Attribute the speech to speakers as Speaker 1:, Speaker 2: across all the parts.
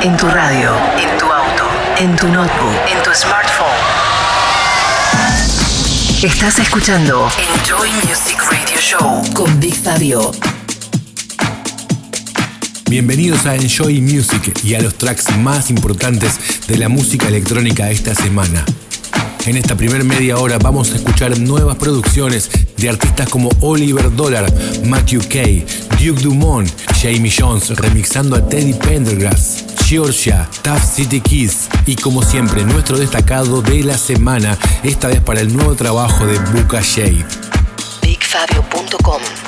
Speaker 1: En tu radio, en tu auto, en tu notebook, en tu smartphone. Estás escuchando Enjoy Music Radio Show con Big Fabio.
Speaker 2: Bienvenidos a Enjoy Music y a los tracks más importantes de la música electrónica esta semana. En esta primera media hora vamos a escuchar nuevas producciones de artistas como Oliver Dollar, Matthew Kay, Duke Dumont, Jamie Jones remixando a Teddy Pendergrass, Georgia, Tough City Kids y como siempre nuestro destacado de la semana, esta vez para el nuevo trabajo de Buka Shade.
Speaker 1: BigFabio.com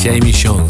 Speaker 3: dzisiaj miesiąc.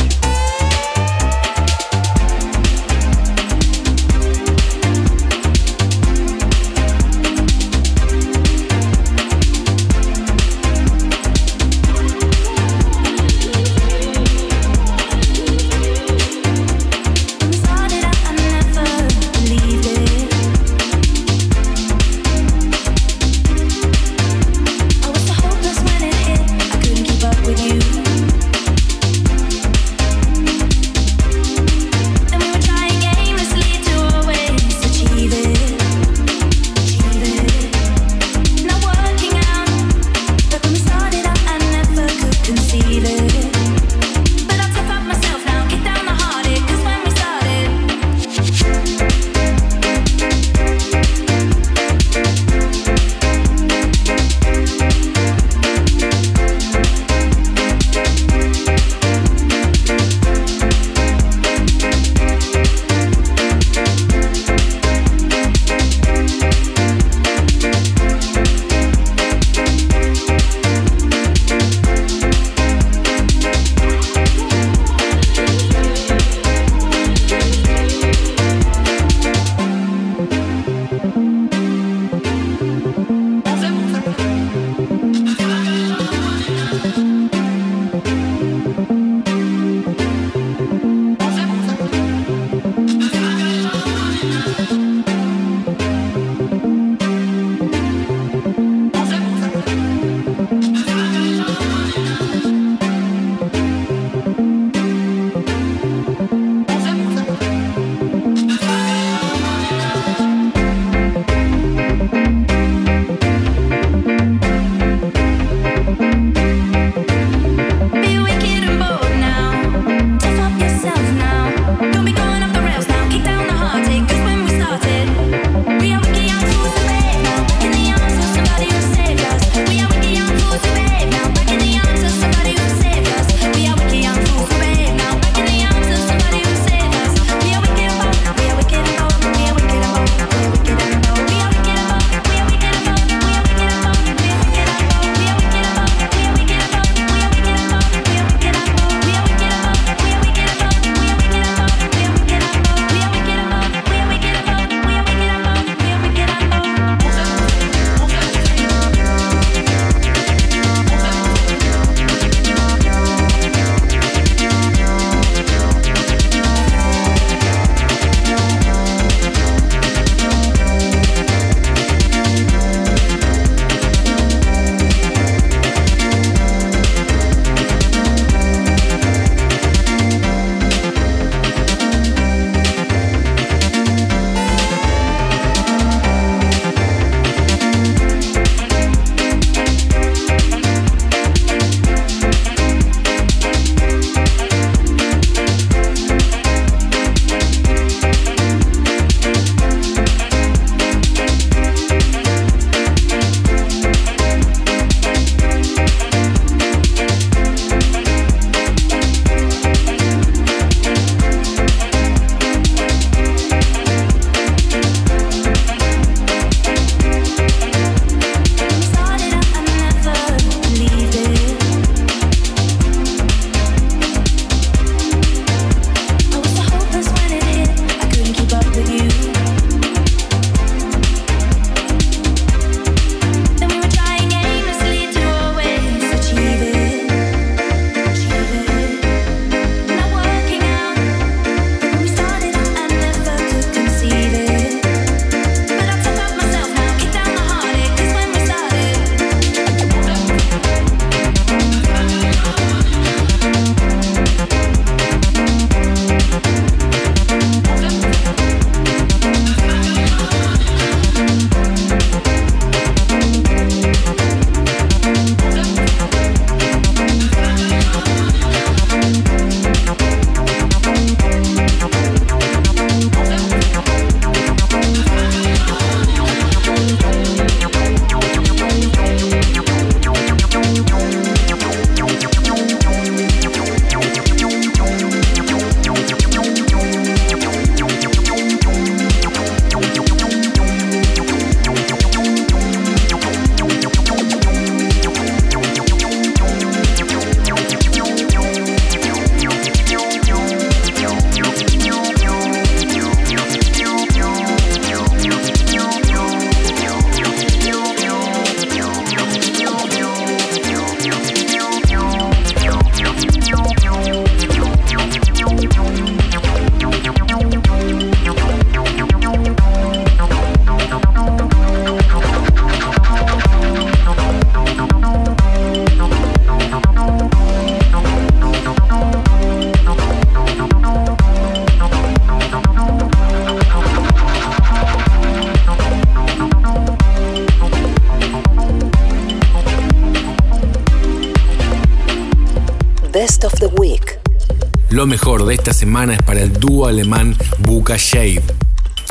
Speaker 2: Lo mejor de esta semana es para el dúo alemán Buka Shade.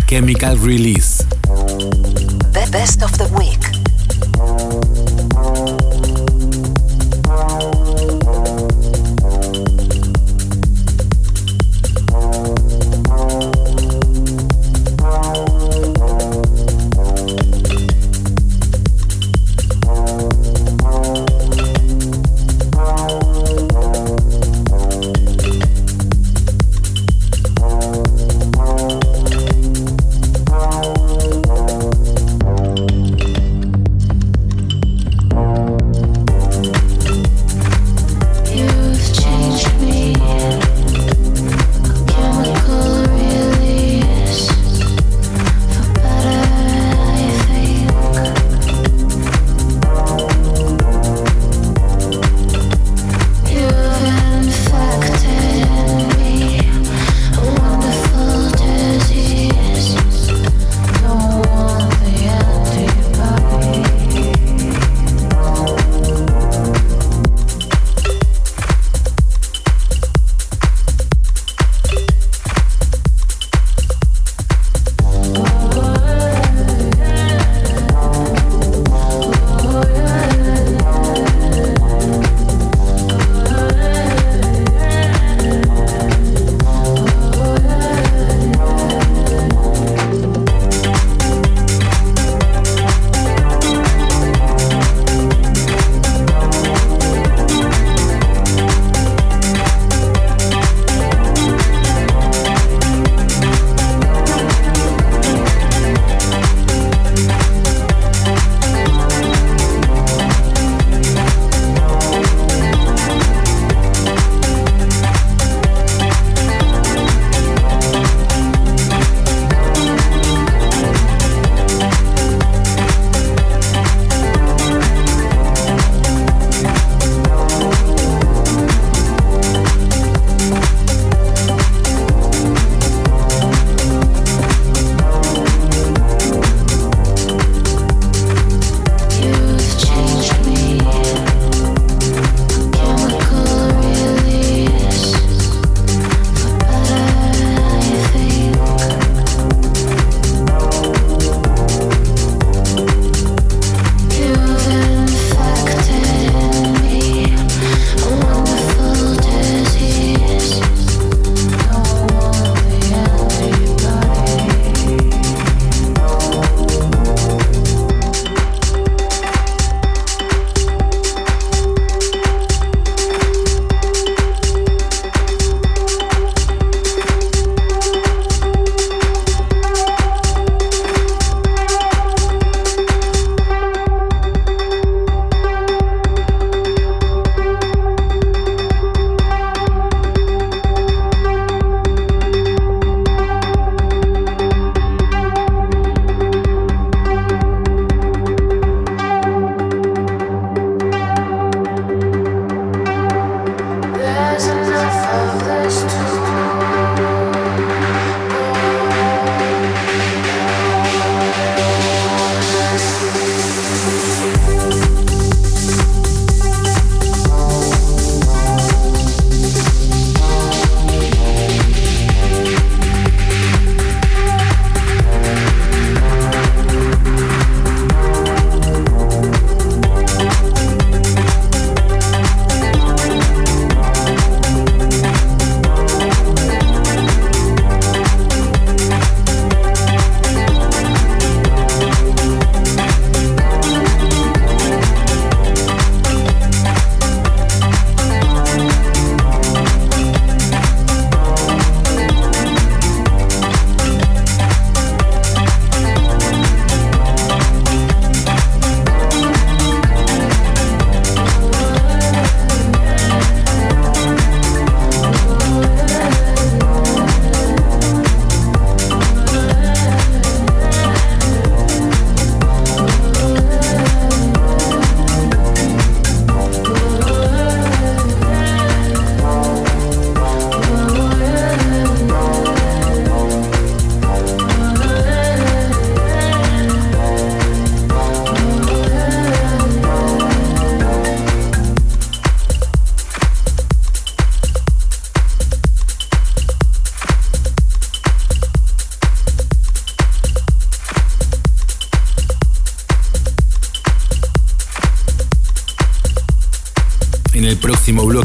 Speaker 2: Chemical Release.
Speaker 3: The Best of the Week.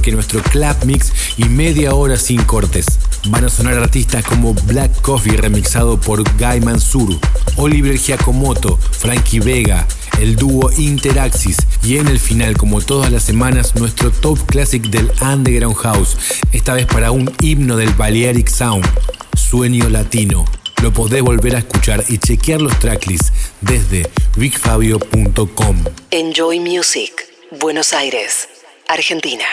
Speaker 2: Bloque nuestro Clap Mix y media hora sin cortes. Van a sonar artistas como Black Coffee remixado por Guy Mansur, Oliver Giacomoto, Frankie Vega, el dúo Interaxis y en el final, como todas las semanas, nuestro top classic del Underground House, esta vez para un himno del Balearic Sound, Sueño Latino. Lo podés volver a escuchar y chequear los tracklists desde bigfabio.com.
Speaker 1: Enjoy Music, Buenos Aires, Argentina.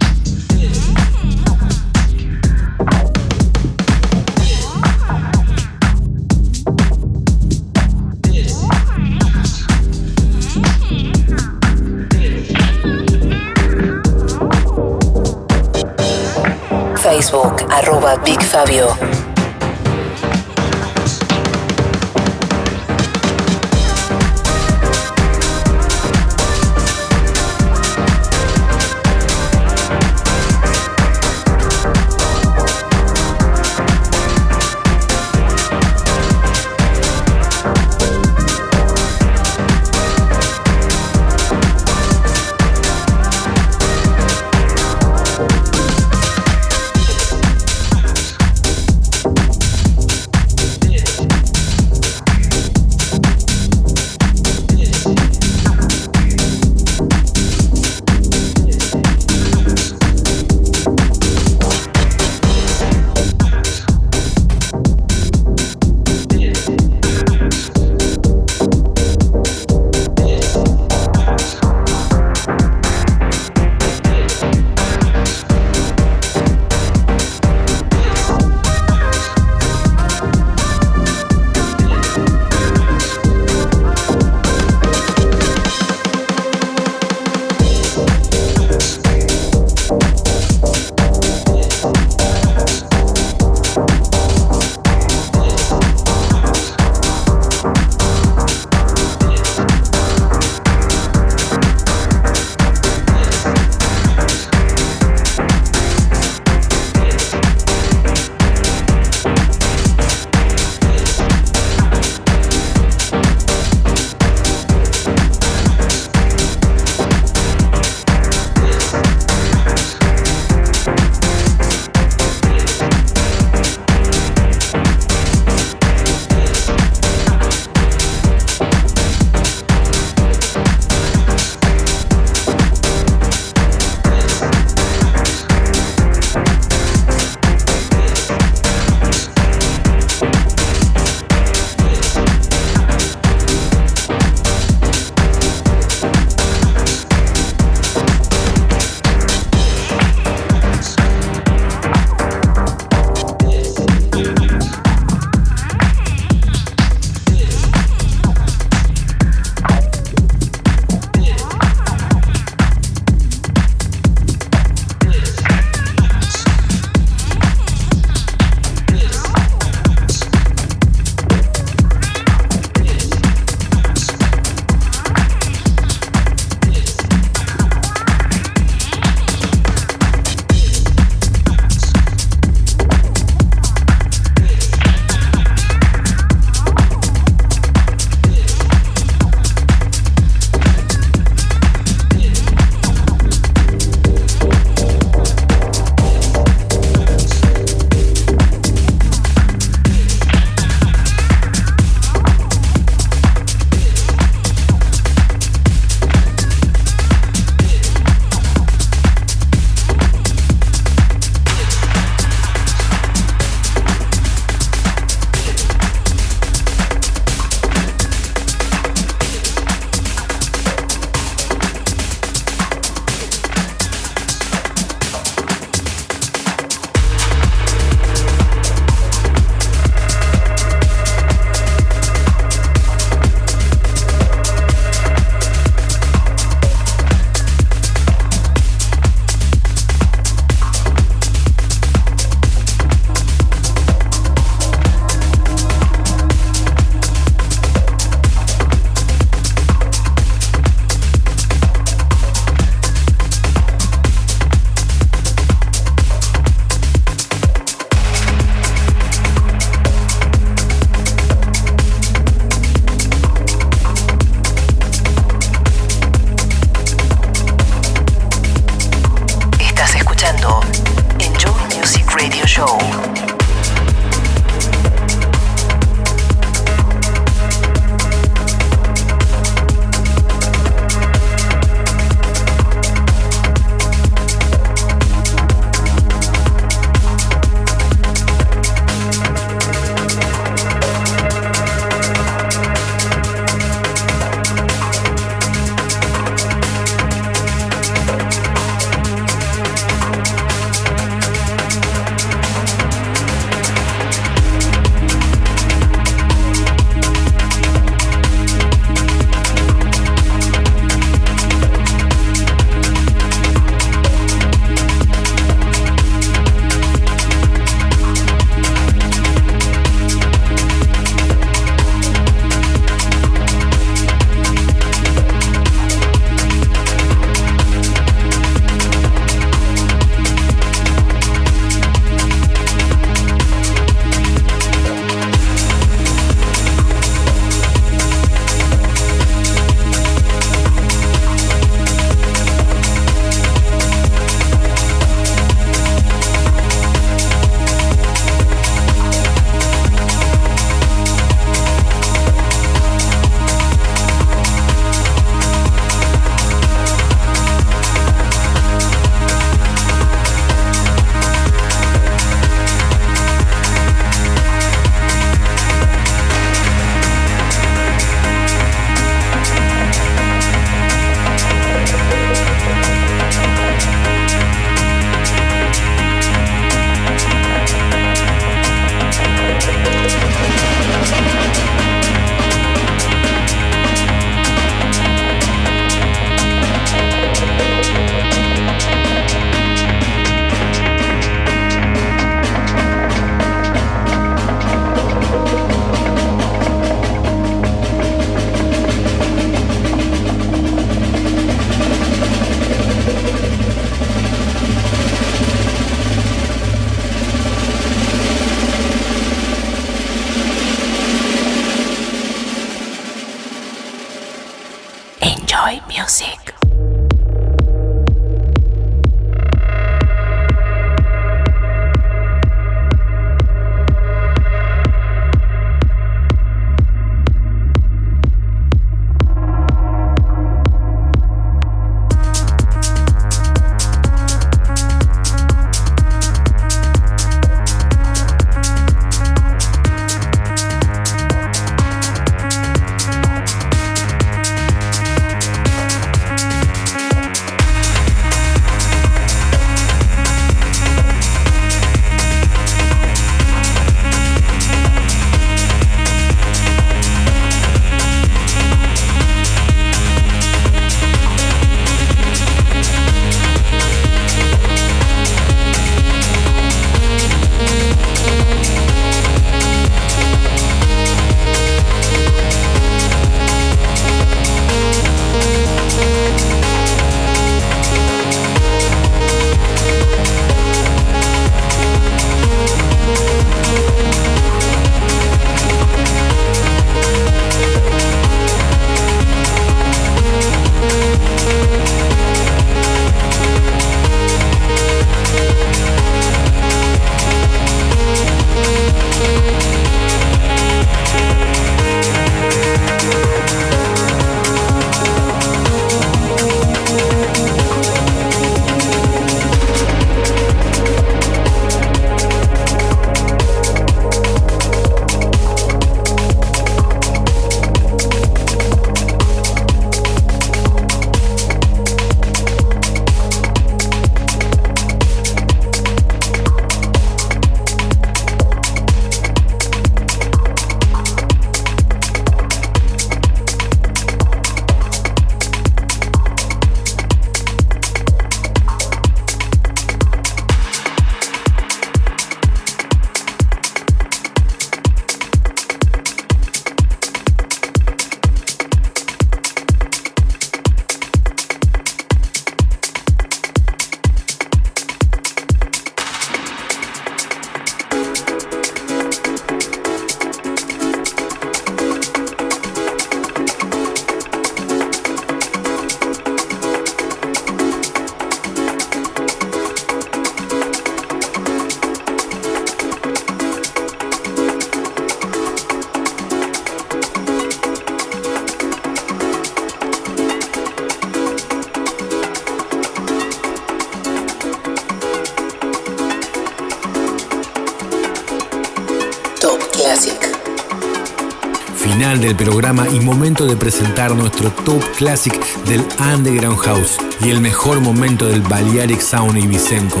Speaker 2: Del programa y momento de presentar nuestro top classic del Underground House y el mejor momento del Balearic Sound y Vicenco,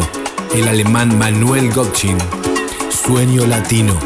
Speaker 2: el alemán Manuel Gotchin, Sueño Latino.